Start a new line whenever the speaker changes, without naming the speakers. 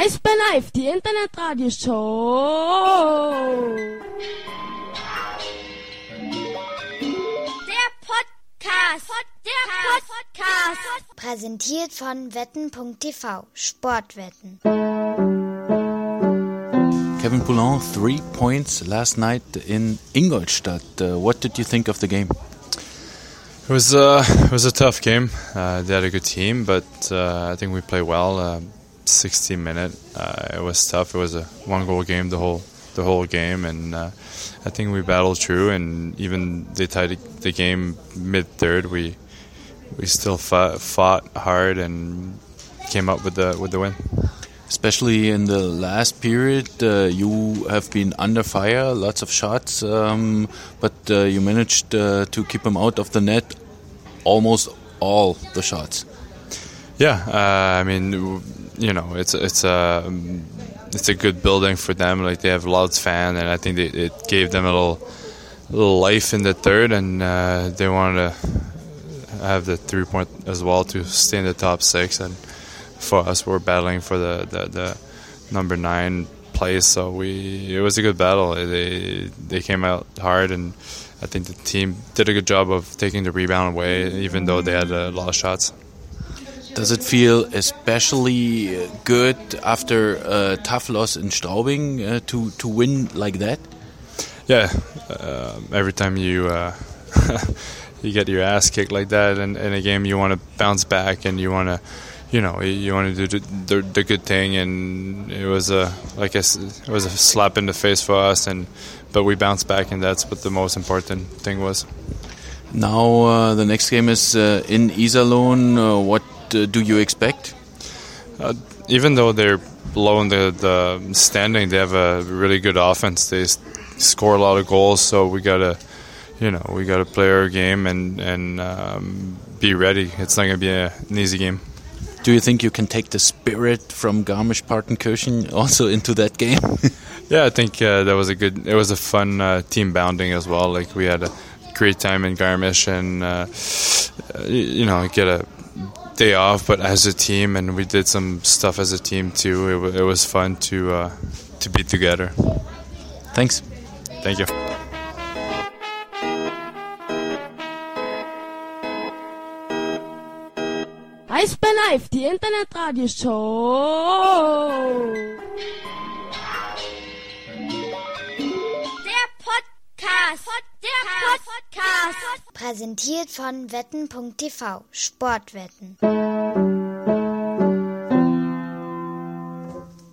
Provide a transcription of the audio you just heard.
Eisbär Live, die Internetradioshow.
Der Podcast. Der Podcast.
Präsentiert von wetten.tv. Sportwetten.
Kevin Poulin, three points last night in Ingolstadt. Uh, what did you think of the game?
It was uh, it was a tough game. Uh, they had a good team, but uh, I think we played well. Uh, 60 minute, uh, it was tough. It was a one goal game the whole the whole game, and uh, I think we battled through. And even they tied the game mid third. We we still fought, fought hard and came up with the with the win.
Especially in the last period, uh, you have been under fire, lots of shots, um, but uh, you managed uh, to keep them out of the net almost all the shots.
Yeah, uh, I mean, you know, it's it's a it's a good building for them. Like they have a loud fan, and I think they, it gave them a little little life in the third, and uh, they wanted to have the three point as well to stay in the top six. And for us, we're battling for the the, the number nine place, so we it was a good battle. They they came out hard, and I think the team did a good job of taking the rebound away, even though they had a lot of shots.
Does it feel especially good after a tough loss in Straubing uh, to to win like that?
Yeah, uh, every time you uh, you get your ass kicked like that in, in a game, you want to bounce back and you want to, you know, you want to do the, the, good thing. And it was a like I said, it was a slap in the face for us, and but we bounced back, and that's what the most important thing was.
Now uh, the next game is uh, in Iserlohn. Uh, what uh, do you expect?
Uh, even though they're low in the, the standing, they have a really good offense. They score a lot of goals, so we gotta, you know, we gotta play our game and and um, be ready. It's not gonna be a, an easy game.
Do you think you can take the spirit from Garmisch-Partenkirchen also into that game?
yeah, I think uh, that was a good. It was a fun uh, team bounding as well. Like we had a great time in Garmisch, and uh, you know, get a day off, but as a team, and we did some stuff as a team too. It, it was fun to uh, to be together.
Thanks.
Thank you.
Eisbär Live, die Internetradioshow.
Präsentiert von wetten.tv. Sportwetten.